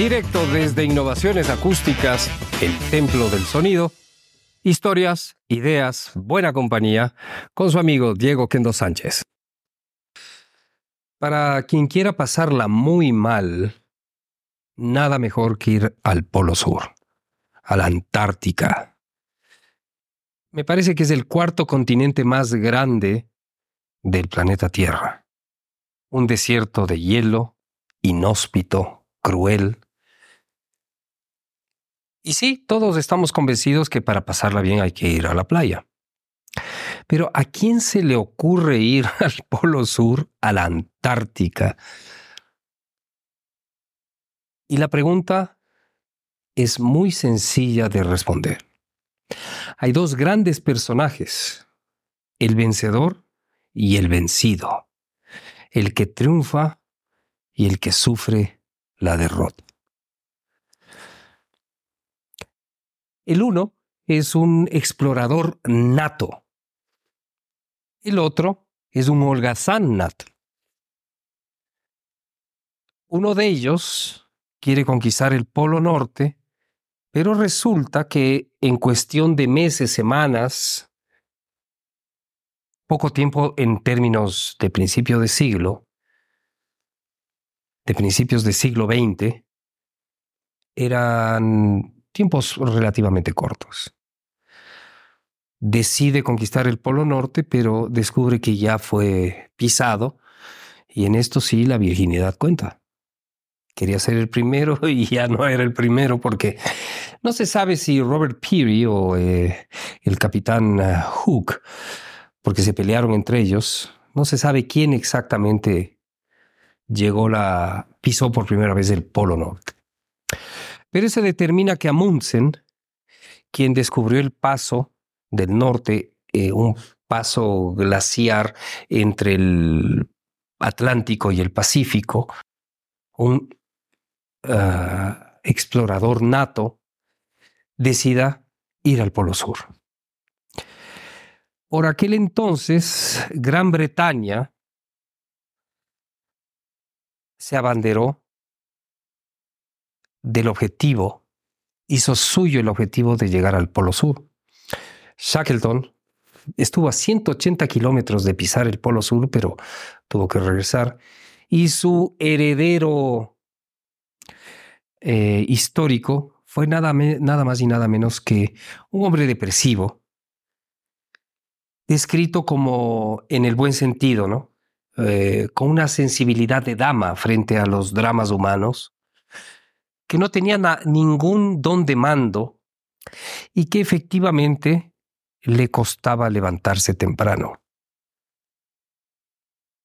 Directo desde Innovaciones Acústicas, el Templo del Sonido. Historias, ideas, buena compañía, con su amigo Diego Kendo Sánchez. Para quien quiera pasarla muy mal, nada mejor que ir al Polo Sur, a la Antártica. Me parece que es el cuarto continente más grande del planeta Tierra. Un desierto de hielo, inhóspito, cruel, y sí, todos estamos convencidos que para pasarla bien hay que ir a la playa. Pero ¿a quién se le ocurre ir al Polo Sur, a la Antártica? Y la pregunta es muy sencilla de responder. Hay dos grandes personajes, el vencedor y el vencido, el que triunfa y el que sufre la derrota. El uno es un explorador nato. El otro es un holgazán nato. Uno de ellos quiere conquistar el Polo Norte, pero resulta que en cuestión de meses, semanas, poco tiempo en términos de principio de siglo, de principios del siglo XX, eran tiempos relativamente cortos. Decide conquistar el Polo Norte, pero descubre que ya fue pisado y en esto sí la virginidad cuenta. Quería ser el primero y ya no era el primero porque no se sabe si Robert Peary o eh, el capitán eh, Hook, porque se pelearon entre ellos, no se sabe quién exactamente llegó la pisó por primera vez el Polo Norte. Pero se determina que Amundsen, quien descubrió el paso del norte, eh, un paso glaciar entre el Atlántico y el Pacífico, un ah, explorador nato, decida ir al Polo Sur. Por aquel entonces, Gran Bretaña se abanderó del objetivo, hizo suyo el objetivo de llegar al Polo Sur. Shackleton estuvo a 180 kilómetros de pisar el Polo Sur, pero tuvo que regresar. Y su heredero eh, histórico fue nada, nada más y nada menos que un hombre depresivo, descrito como en el buen sentido, ¿no? Eh, con una sensibilidad de dama frente a los dramas humanos, que no tenía ningún don de mando y que efectivamente le costaba levantarse temprano.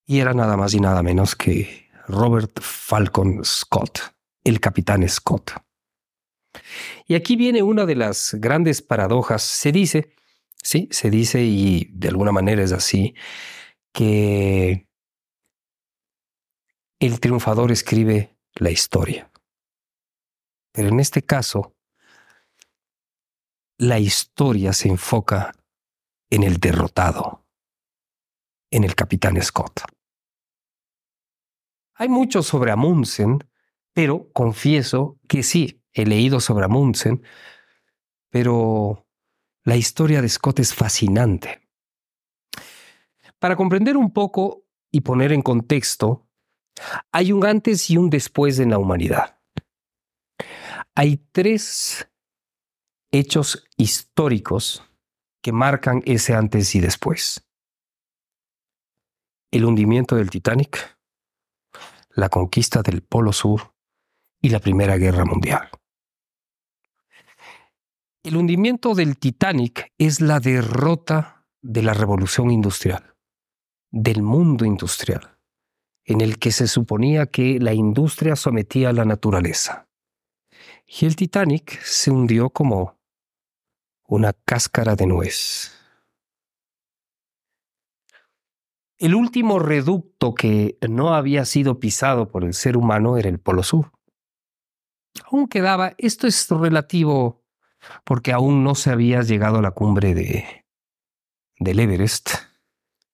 Y era nada más y nada menos que Robert Falcon Scott, el capitán Scott. Y aquí viene una de las grandes paradojas. Se dice, sí, se dice y de alguna manera es así, que el triunfador escribe la historia. Pero en este caso, la historia se enfoca en el derrotado, en el capitán Scott. Hay mucho sobre Amundsen, pero confieso que sí, he leído sobre Amundsen, pero la historia de Scott es fascinante. Para comprender un poco y poner en contexto, hay un antes y un después en la humanidad. Hay tres hechos históricos que marcan ese antes y después. El hundimiento del Titanic, la conquista del Polo Sur y la Primera Guerra Mundial. El hundimiento del Titanic es la derrota de la revolución industrial, del mundo industrial, en el que se suponía que la industria sometía a la naturaleza y el Titanic se hundió como una cáscara de nuez. El último reducto que no había sido pisado por el ser humano era el Polo Sur. Aún quedaba, esto es relativo porque aún no se había llegado a la cumbre de, del Everest.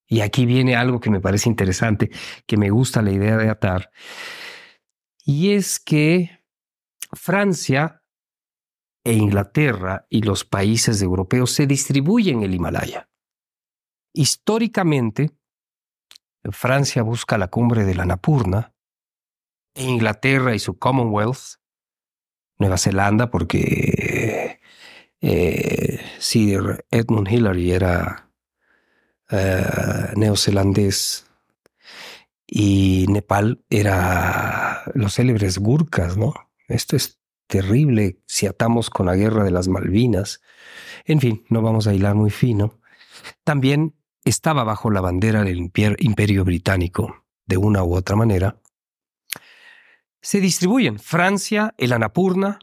Y aquí viene algo que me parece interesante, que me gusta la idea de atar. Y es que Francia e Inglaterra y los países europeos se distribuyen el Himalaya. Históricamente, Francia busca la cumbre de la Napurna, e Inglaterra y su Commonwealth, Nueva Zelanda, porque eh, Sir Edmund Hillary era eh, neozelandés y Nepal era los célebres Gurkhas, ¿no? Esto es terrible si atamos con la guerra de las Malvinas. En fin, no vamos a hilar muy fino. También estaba bajo la bandera del imperio británico, de una u otra manera. Se distribuyen Francia, el Anapurna,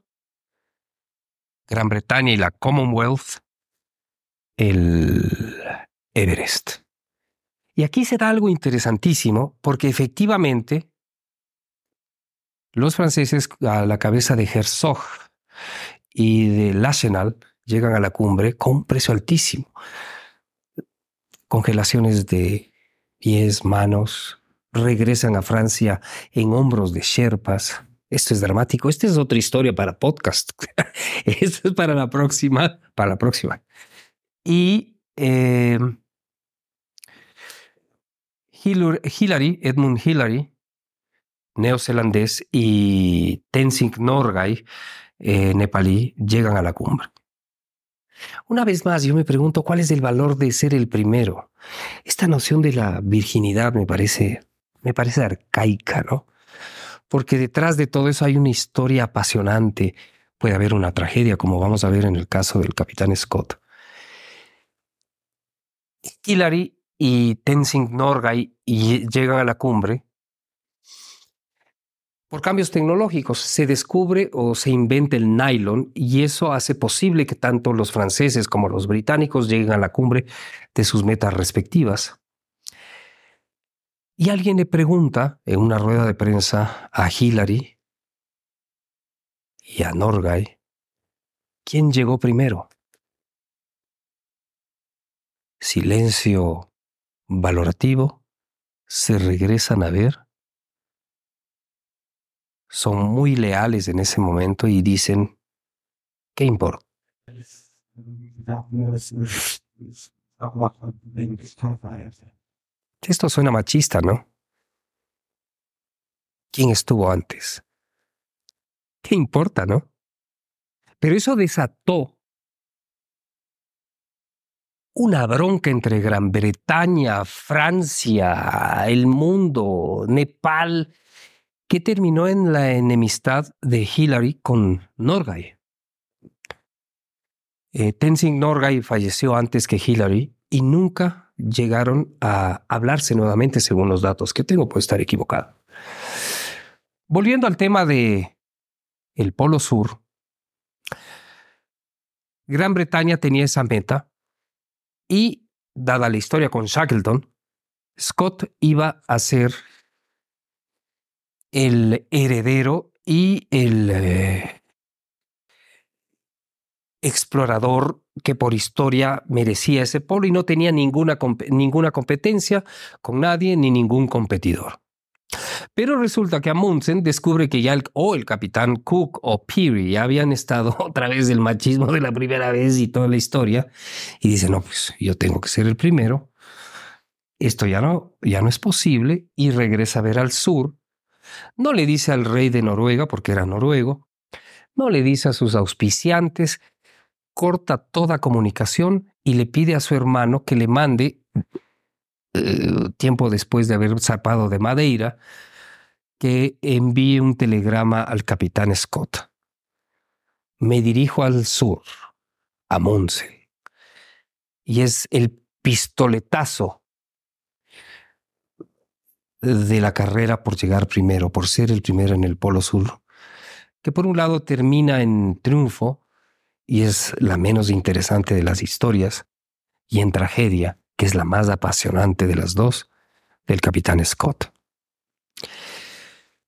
Gran Bretaña y la Commonwealth, el Everest. Y aquí se da algo interesantísimo porque efectivamente los franceses a la cabeza de Herzog y de Lachenal llegan a la cumbre con un precio altísimo. Congelaciones de pies, manos, regresan a Francia en hombros de sherpas. Esto es dramático. Esta es otra historia para podcast. Esto es para la próxima, para la próxima. Y eh, Hillary, Edmund Hillary, neozelandés, y Tenzing Norgay, eh, nepalí, llegan a la cumbre. Una vez más, yo me pregunto cuál es el valor de ser el primero. Esta noción de la virginidad me parece, me parece arcaica, ¿no? Porque detrás de todo eso hay una historia apasionante. Puede haber una tragedia, como vamos a ver en el caso del capitán Scott. Hillary y Tenzing Norgay llegan a la cumbre, por cambios tecnológicos se descubre o se inventa el nylon y eso hace posible que tanto los franceses como los británicos lleguen a la cumbre de sus metas respectivas. Y alguien le pregunta en una rueda de prensa a Hillary y a Norgay, ¿quién llegó primero? Silencio valorativo, se regresan a ver, son muy leales en ese momento y dicen, ¿qué importa? Esto suena machista, ¿no? ¿Quién estuvo antes? ¿Qué importa, no? Pero eso desató una bronca entre Gran Bretaña, Francia, el mundo, Nepal, que terminó en la enemistad de Hillary con Norgay. Eh, Tenzing Norgay falleció antes que Hillary y nunca llegaron a hablarse nuevamente según los datos que tengo, puede estar equivocado. Volviendo al tema de el Polo Sur, Gran Bretaña tenía esa meta y, dada la historia con Shackleton, Scott iba a ser el heredero y el eh, explorador que por historia merecía ese polo y no tenía ninguna, ninguna competencia con nadie ni ningún competidor. Pero resulta que Amundsen descubre que ya el, o el capitán Cook o Peary ya habían estado otra vez del machismo de la primera vez y toda la historia y dice, no, pues yo tengo que ser el primero. Esto ya no, ya no es posible y regresa a ver al sur. No le dice al rey de Noruega, porque era noruego, no le dice a sus auspiciantes, corta toda comunicación y le pide a su hermano que le mande eh, tiempo después de haber zarpado de Madeira, que envíe un telegrama al capitán Scott. Me dirijo al sur, a Monse, y es el pistoletazo de la carrera por llegar primero, por ser el primero en el Polo Sur, que por un lado termina en triunfo y es la menos interesante de las historias, y en tragedia, que es la más apasionante de las dos, del capitán Scott.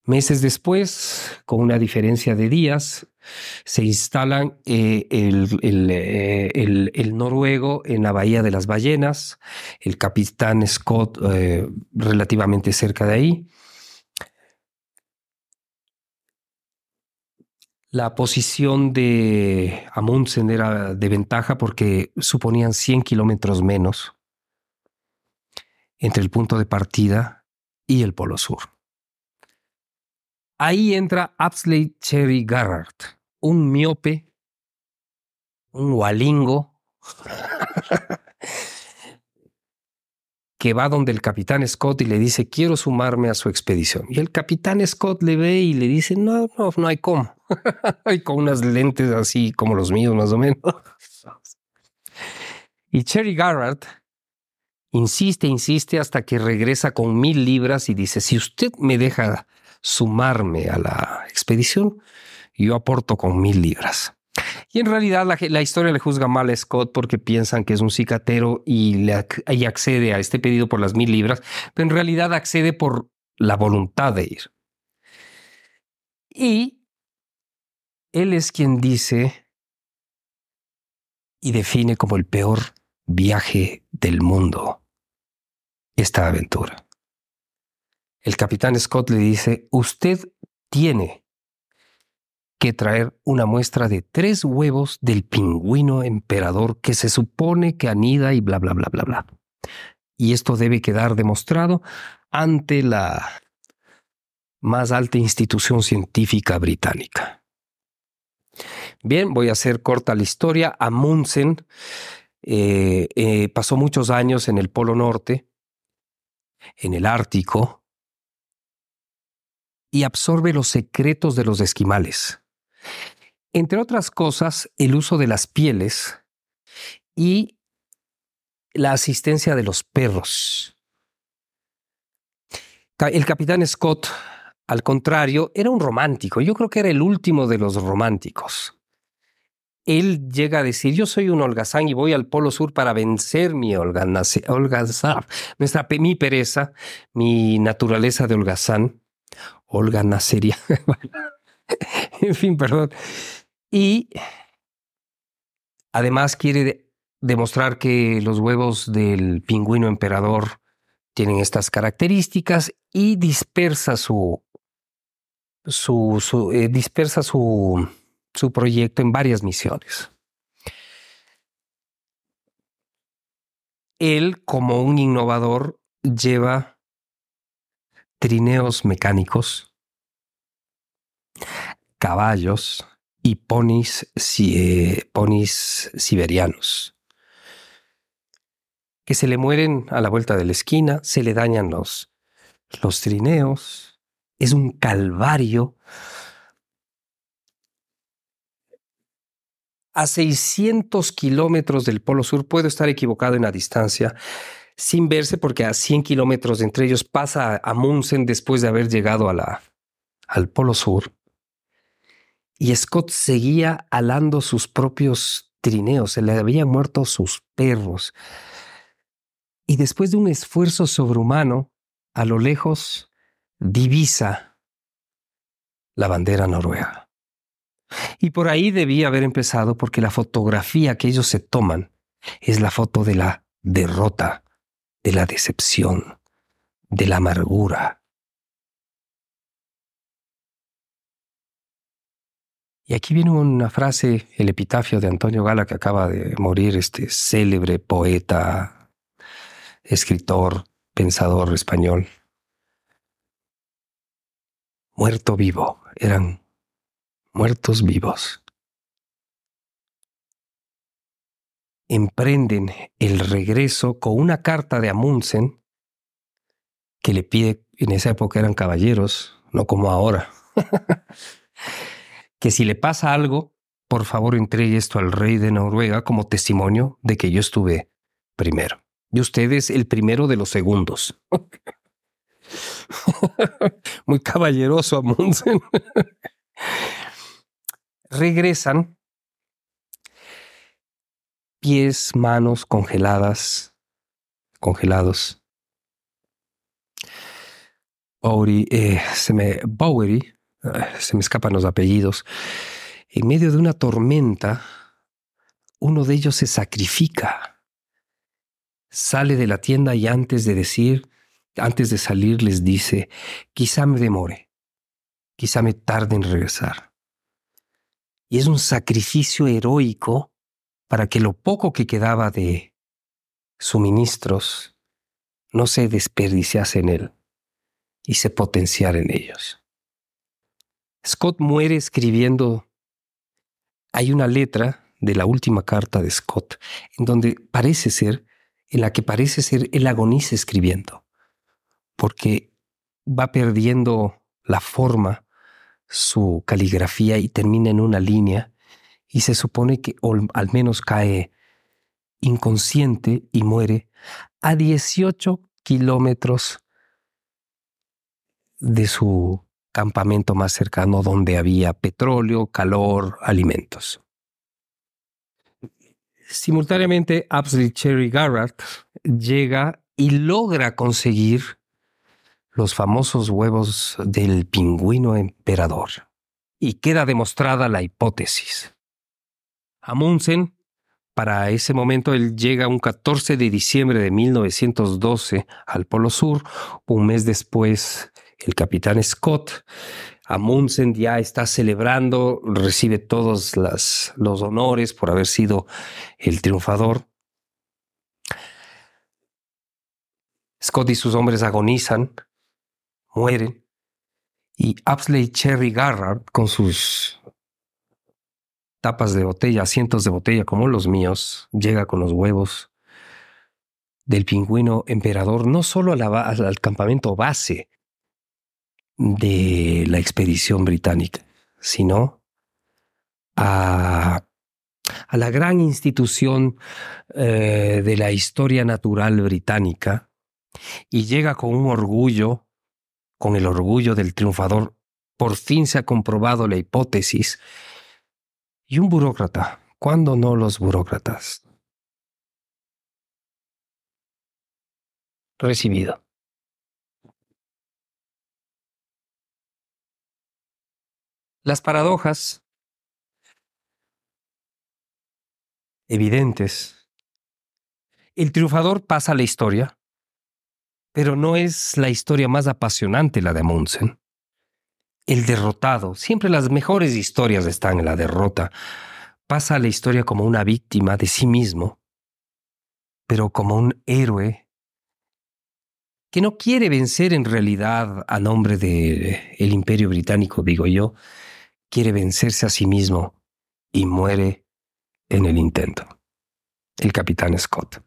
Meses después, con una diferencia de días, se instalan eh, eh, el, noruego en la Bahía de las Ballenas, el capitán Scott eh, relativamente cerca de ahí. La posición de Amundsen era de ventaja porque suponían 100 kilómetros menos entre el punto de partida y el polo sur. Ahí entra Apsley Cherry Garrard, un miope, un walingo, que va donde el capitán Scott y le dice, quiero sumarme a su expedición. Y el capitán Scott le ve y le dice, no, no, no hay cómo. hay con unas lentes así como los míos, más o menos. y Cherry Garrard insiste, insiste hasta que regresa con mil libras y dice, si usted me deja sumarme a la expedición, yo aporto con mil libras. Y en realidad la, historia le juzga mal a Scott porque piensan que es un cicatero y, le, y accede a este pedido por las mil libras, pero en realidad accede por la voluntad de ir. Y él es quien dice y define como el peor viaje del mundo esta aventura. El capitán Scott le dice, usted tiene que traer una muestra de tres huevos del pingüino emperador que se supone que anida y bla, bla, bla, bla, bla. Y esto debe quedar demostrado ante la más alta institución científica británica. Bien, voy a hacer corta la historia. Amundsen eh, eh, pasó muchos años en el Polo Norte, en el Ártico, y absorbe los secretos de los esquimales. Entre otras cosas, el uso de las pieles y la asistencia de los perros. El capitán Scott, al contrario, era un romántico. Yo creo que era el último de los románticos. Él llega a decir, yo soy un holgazán y voy al Polo Sur para vencer mi holgazán, nuestra, mi pereza, mi naturaleza de holgazán, holganaceria. en fin, perdón. Y además quiere demostrar que los huevos del pingüino emperador tienen estas características y dispersa su, su, eh, dispersa su, su proyecto en varias misiones. Él, como un innovador, lleva trineos mecánicos caballos y ponis, eh, ponis siberianos que se le mueren a la vuelta de la esquina, se le dañan los, los trineos, es un calvario. A 600 kilómetros del Polo Sur, puedo estar equivocado en la distancia, sin verse porque a 100 kilómetros entre ellos pasa a Munsen después de haber llegado al Polo Sur y Scott seguía alando sus propios trineos, se le habían muerto sus perros. Y después de un esfuerzo sobrehumano, a lo lejos divisa la bandera noruega. Y por ahí debía haber empezado porque la fotografía que ellos se toman es la foto de la derrota, de la decepción, de la amargura, Y aquí viene una frase, el epitafio de Antonio Gala, que acaba de morir, este célebre poeta, escritor, pensador español. Muerto vivo, eran muertos vivos. Emprenden el regreso con una carta de Amundsen que le pide, en esa época eran caballeros, no como ahora. que si le pasa algo, por favor entregue esto al rey de Noruega como testimonio de que yo estuve primero. Y usted es el primero de los segundos. Muy caballeroso Amundsen. Regresan pies, manos congeladas, congelados. Bowery, eh, se me, Bowery se me escapan los apellidos, en medio de una tormenta, uno de ellos se sacrifica. Sale de la tienda y antes de decir, antes de salir les dice, quizá me demore, quizá me tarde en regresar. Y es un sacrificio heroico para que lo poco que quedaba de suministros no se desperdiciase en él y se potenciara en ellos. Scott muere escribiendo, hay una letra de la última carta de Scott, en donde parece ser, en la que parece ser el agoniza escribiendo, porque va perdiendo la forma, su caligrafía y termina en una línea y se supone que al menos cae inconsciente y muere a 18 kilómetros de su campamento más cercano donde había petróleo, calor, alimentos. Simultáneamente, Apsley Cherry Garrett llega y logra conseguir los famosos huevos del pingüino emperador. Y queda demostrada la hipótesis. Amundsen, para ese momento, él llega un 14 de diciembre de 1912 al Polo Sur. Un mes después, el capitán Scott Amundsen ya está celebrando, recibe todos los honores por haber sido el triunfador. Scott y sus hombres agonizan, mueren, y Apsley Cherry Garrard, con sus tapas de botella, asientos de botella como los míos, llega con los huevos del pingüino emperador, no solo al campamento base, de la expedición británica, sino a, a la gran institución eh, de la historia natural británica y llega con un orgullo, con el orgullo del triunfador. Por fin se ha comprobado la hipótesis. Y un burócrata, ¿cuándo no los burócratas? Recibido. Las paradojas evidentes. El triunfador pasa la historia, pero no es la historia más apasionante la de Amundsen. El derrotado, siempre las mejores historias están en la derrota, pasa la historia como una víctima de sí mismo, pero como un héroe que no quiere vencer en realidad a nombre del el imperio británico, digo yo, quiere vencerse a sí mismo y muere en el intento. El capitán Scott.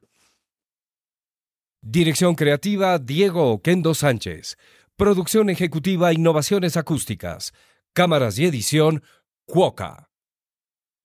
Dirección creativa Diego Oquendo Sánchez. Producción ejecutiva Innovaciones Acústicas. Cámaras y edición Cuoca.